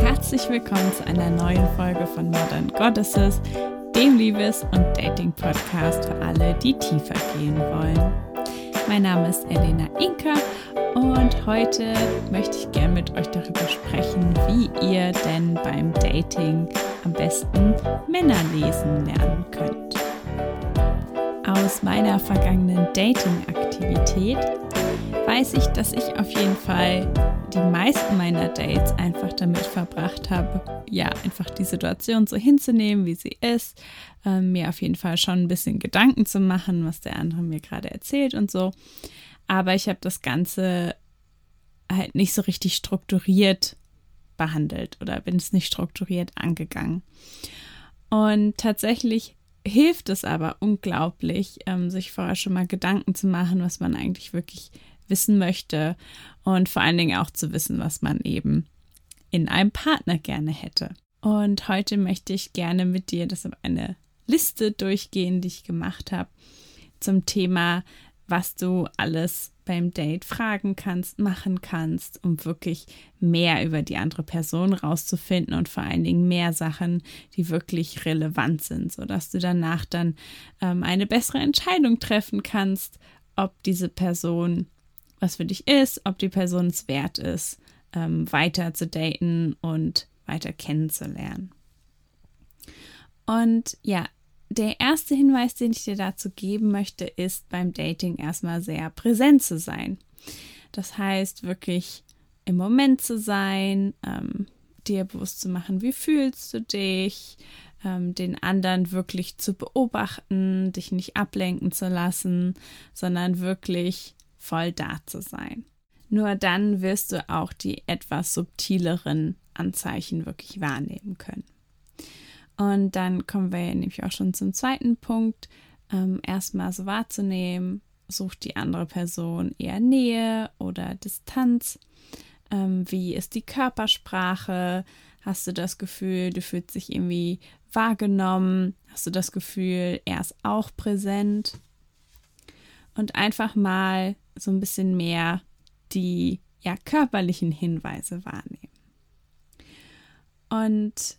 Herzlich willkommen zu einer neuen Folge von Modern Goddesses, dem Liebes- und Dating-Podcast für alle, die tiefer gehen wollen. Mein Name ist Elena Inka und heute möchte ich gerne mit euch darüber sprechen, wie ihr denn beim Dating am besten Männer lesen lernen könnt. Aus meiner vergangenen Dating-Aktivität weiß ich, dass ich auf jeden Fall die meisten meiner Dates einfach damit verbracht habe, ja, einfach die Situation so hinzunehmen, wie sie ist, äh, mir auf jeden Fall schon ein bisschen Gedanken zu machen, was der andere mir gerade erzählt und so. Aber ich habe das Ganze halt nicht so richtig strukturiert behandelt oder bin es nicht strukturiert angegangen. Und tatsächlich hilft es aber unglaublich, ähm, sich vorher schon mal Gedanken zu machen, was man eigentlich wirklich wissen möchte und vor allen Dingen auch zu wissen, was man eben in einem Partner gerne hätte. Und heute möchte ich gerne mit dir das eine Liste durchgehen, die ich gemacht habe zum Thema, was du alles beim Date fragen kannst, machen kannst, um wirklich mehr über die andere Person rauszufinden und vor allen Dingen mehr Sachen, die wirklich relevant sind, sodass du danach dann ähm, eine bessere Entscheidung treffen kannst, ob diese Person was für dich ist, ob die Person es wert ist, ähm, weiter zu daten und weiter kennenzulernen. Und ja, der erste Hinweis, den ich dir dazu geben möchte, ist beim Dating erstmal sehr präsent zu sein. Das heißt, wirklich im Moment zu sein, ähm, dir bewusst zu machen, wie fühlst du dich, ähm, den anderen wirklich zu beobachten, dich nicht ablenken zu lassen, sondern wirklich voll da zu sein. Nur dann wirst du auch die etwas subtileren Anzeichen wirklich wahrnehmen können. Und dann kommen wir nämlich auch schon zum zweiten Punkt. Ähm, erstmal so wahrzunehmen, sucht die andere Person eher Nähe oder Distanz? Ähm, wie ist die Körpersprache? Hast du das Gefühl, du fühlst dich irgendwie wahrgenommen? Hast du das Gefühl, er ist auch präsent? Und einfach mal so ein bisschen mehr die ja, körperlichen Hinweise wahrnehmen. Und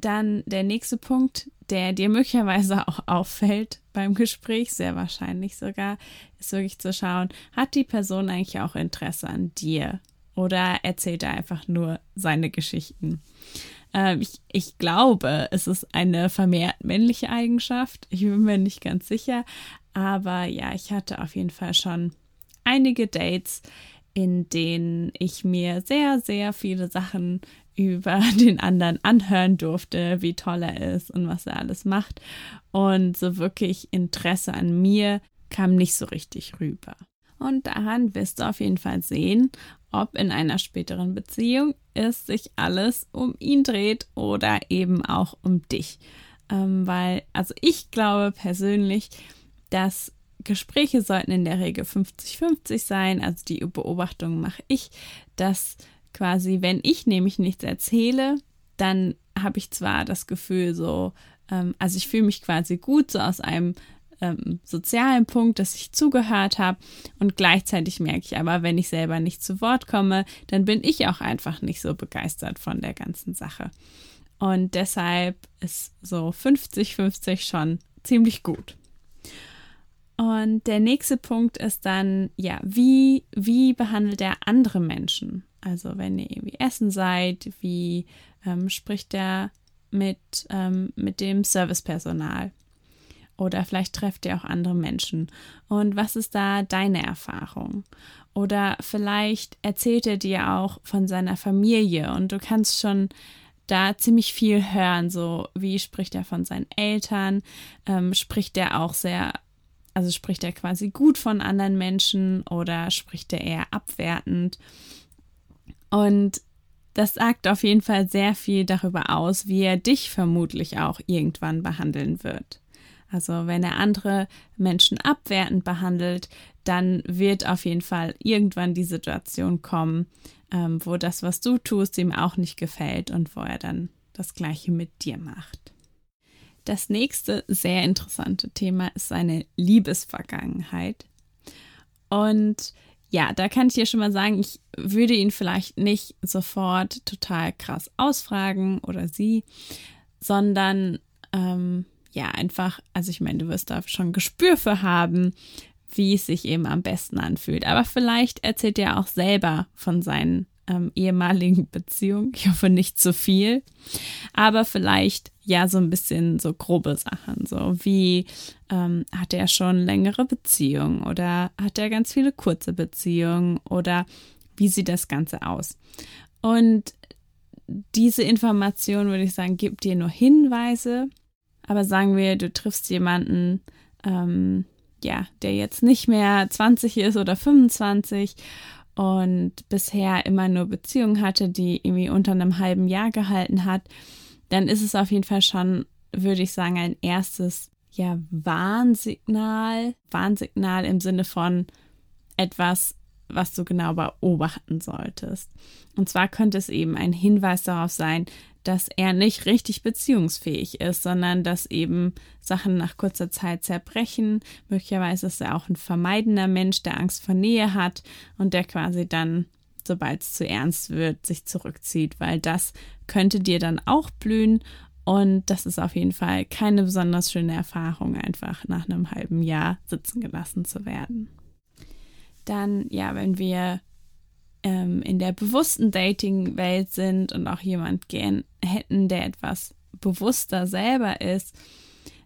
dann der nächste Punkt, der dir möglicherweise auch auffällt beim Gespräch, sehr wahrscheinlich sogar, ist wirklich zu schauen, hat die Person eigentlich auch Interesse an dir oder erzählt er einfach nur seine Geschichten? Ähm, ich, ich glaube, es ist eine vermehrt männliche Eigenschaft. Ich bin mir nicht ganz sicher, aber ja, ich hatte auf jeden Fall schon einige Dates, in denen ich mir sehr, sehr viele Sachen über den anderen anhören durfte, wie toll er ist und was er alles macht. Und so wirklich Interesse an mir kam nicht so richtig rüber. Und daran wirst du auf jeden Fall sehen, ob in einer späteren Beziehung es sich alles um ihn dreht oder eben auch um dich. Ähm, weil, also ich glaube persönlich, dass Gespräche sollten in der Regel 50-50 sein. Also die Beobachtung mache ich, dass quasi, wenn ich nämlich nichts erzähle, dann habe ich zwar das Gefühl so, ähm, also ich fühle mich quasi gut so aus einem ähm, sozialen Punkt, dass ich zugehört habe und gleichzeitig merke ich aber, wenn ich selber nicht zu Wort komme, dann bin ich auch einfach nicht so begeistert von der ganzen Sache. Und deshalb ist so 50-50 schon ziemlich gut. Und der nächste Punkt ist dann, ja, wie, wie behandelt er andere Menschen? Also wenn ihr irgendwie essen seid, wie ähm, spricht er mit, ähm, mit dem Servicepersonal? Oder vielleicht trefft ihr auch andere Menschen. Und was ist da deine Erfahrung? Oder vielleicht erzählt er dir auch von seiner Familie und du kannst schon da ziemlich viel hören. So, wie spricht er von seinen Eltern? Ähm, spricht er auch sehr also spricht er quasi gut von anderen Menschen oder spricht er eher abwertend? Und das sagt auf jeden Fall sehr viel darüber aus, wie er dich vermutlich auch irgendwann behandeln wird. Also wenn er andere Menschen abwertend behandelt, dann wird auf jeden Fall irgendwann die Situation kommen, ähm, wo das, was du tust, ihm auch nicht gefällt und wo er dann das gleiche mit dir macht. Das nächste sehr interessante Thema ist seine Liebesvergangenheit. Und ja, da kann ich dir schon mal sagen, ich würde ihn vielleicht nicht sofort total krass ausfragen oder sie, sondern ähm, ja, einfach, also ich meine, du wirst da schon Gespür für haben, wie es sich eben am besten anfühlt. Aber vielleicht erzählt er auch selber von seinen ähm, ehemaligen Beziehungen. Ich hoffe nicht zu viel, aber vielleicht ja so ein bisschen so grobe Sachen, so wie ähm, hat er schon längere Beziehungen oder hat er ganz viele kurze Beziehungen oder wie sieht das Ganze aus? Und diese Information, würde ich sagen, gibt dir nur Hinweise, aber sagen wir, du triffst jemanden, ähm, ja, der jetzt nicht mehr 20 ist oder 25 und bisher immer nur Beziehungen hatte, die irgendwie unter einem halben Jahr gehalten hat, dann ist es auf jeden Fall schon, würde ich sagen, ein erstes ja Warnsignal, Warnsignal im Sinne von etwas, was du genau beobachten solltest. Und zwar könnte es eben ein Hinweis darauf sein, dass er nicht richtig beziehungsfähig ist, sondern dass eben Sachen nach kurzer Zeit zerbrechen. Möglicherweise ist er auch ein vermeidender Mensch, der Angst vor Nähe hat und der quasi dann, sobald es zu ernst wird, sich zurückzieht, weil das könnte dir dann auch blühen und das ist auf jeden Fall keine besonders schöne Erfahrung, einfach nach einem halben Jahr sitzen gelassen zu werden. Dann, ja, wenn wir ähm, in der bewussten Dating-Welt sind und auch jemand gern hätten, der etwas bewusster selber ist,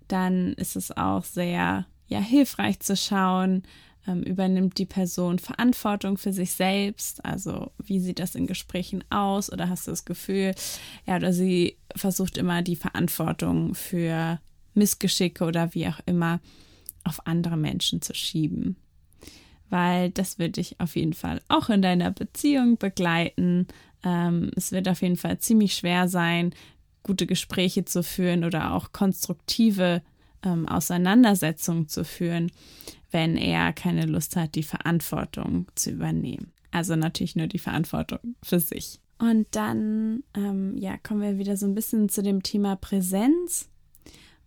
dann ist es auch sehr ja, hilfreich zu schauen, ähm, übernimmt die Person Verantwortung für sich selbst? Also wie sieht das in Gesprächen aus? Oder hast du das Gefühl, ja, oder sie versucht immer die Verantwortung für Missgeschicke oder wie auch immer auf andere Menschen zu schieben? weil das wird dich auf jeden Fall auch in deiner Beziehung begleiten. Ähm, es wird auf jeden Fall ziemlich schwer sein, gute Gespräche zu führen oder auch konstruktive ähm, Auseinandersetzungen zu führen, wenn er keine Lust hat, die Verantwortung zu übernehmen. Also natürlich nur die Verantwortung für sich. Und dann, ähm, ja, kommen wir wieder so ein bisschen zu dem Thema Präsenz.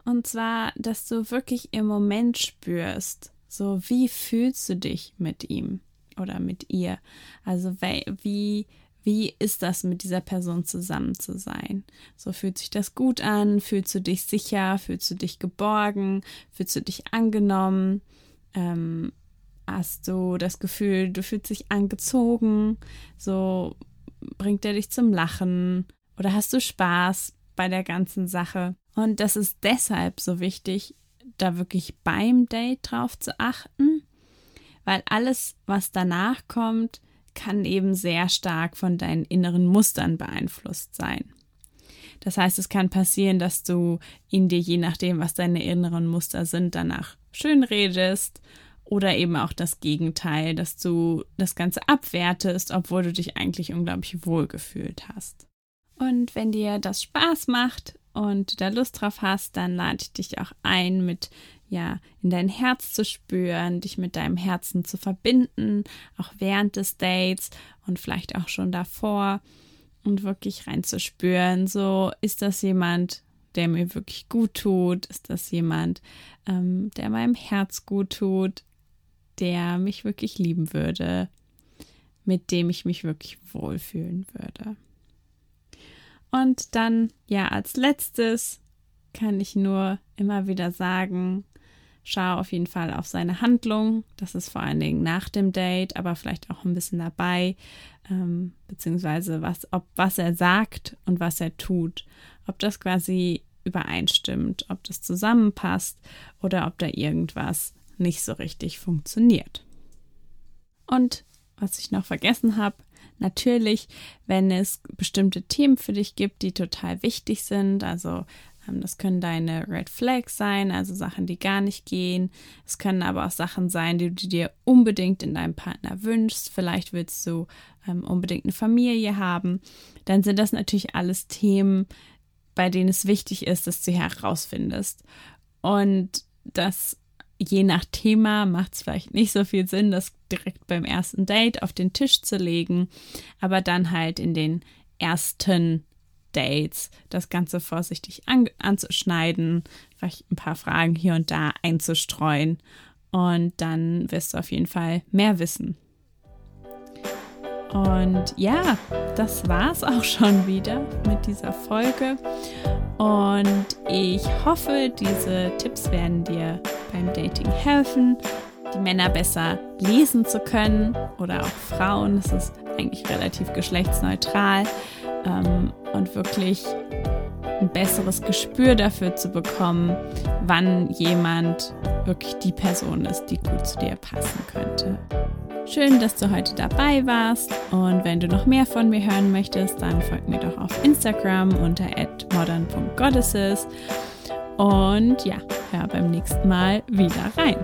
Und zwar, dass du wirklich im Moment spürst, so, wie fühlst du dich mit ihm oder mit ihr? Also, wie, wie ist das mit dieser Person zusammen zu sein? So fühlt sich das gut an? Fühlst du dich sicher? Fühlst du dich geborgen? Fühlst du dich angenommen? Ähm, hast du das Gefühl, du fühlst dich angezogen? So bringt er dich zum Lachen? Oder hast du Spaß bei der ganzen Sache? Und das ist deshalb so wichtig, da wirklich beim Date drauf zu achten, weil alles, was danach kommt, kann eben sehr stark von deinen inneren Mustern beeinflusst sein. Das heißt, es kann passieren, dass du ihn dir, je nachdem, was deine inneren Muster sind, danach schön redest oder eben auch das Gegenteil, dass du das Ganze abwertest, obwohl du dich eigentlich unglaublich wohl gefühlt hast. Und wenn dir das Spaß macht, und du da Lust drauf hast, dann lade ich dich auch ein, mit ja, in dein Herz zu spüren, dich mit deinem Herzen zu verbinden, auch während des Dates und vielleicht auch schon davor und wirklich reinzuspüren, so ist das jemand, der mir wirklich gut tut, ist das jemand, ähm, der meinem Herz gut tut, der mich wirklich lieben würde, mit dem ich mich wirklich wohlfühlen würde. Und dann, ja, als letztes kann ich nur immer wieder sagen, schau auf jeden Fall auf seine Handlung. Das ist vor allen Dingen nach dem Date, aber vielleicht auch ein bisschen dabei, ähm, beziehungsweise was, ob was er sagt und was er tut, ob das quasi übereinstimmt, ob das zusammenpasst oder ob da irgendwas nicht so richtig funktioniert. Und was ich noch vergessen habe, Natürlich, wenn es bestimmte Themen für dich gibt, die total wichtig sind, also ähm, das können deine Red Flags sein, also Sachen, die gar nicht gehen. Es können aber auch Sachen sein, die du dir unbedingt in deinem Partner wünschst. Vielleicht willst du ähm, unbedingt eine Familie haben. Dann sind das natürlich alles Themen, bei denen es wichtig ist, dass du herausfindest. Und das je nach Thema macht es vielleicht nicht so viel Sinn, das direkt beim ersten Date auf den Tisch zu legen, aber dann halt in den ersten Dates das Ganze vorsichtig an, anzuschneiden, vielleicht ein paar Fragen hier und da einzustreuen Und dann wirst du auf jeden Fall mehr wissen. Und ja, das war's auch schon wieder mit dieser Folge. Und ich hoffe, diese Tipps werden dir beim Dating helfen, die Männer besser lesen zu können oder auch Frauen. Es ist eigentlich relativ geschlechtsneutral ähm, und wirklich ein besseres Gespür dafür zu bekommen, wann jemand wirklich die Person ist, die gut zu dir passen könnte. Schön, dass du heute dabei warst und wenn du noch mehr von mir hören möchtest, dann folg mir doch auf Instagram unter @modern.goddesses und ja, hör beim nächsten Mal wieder rein.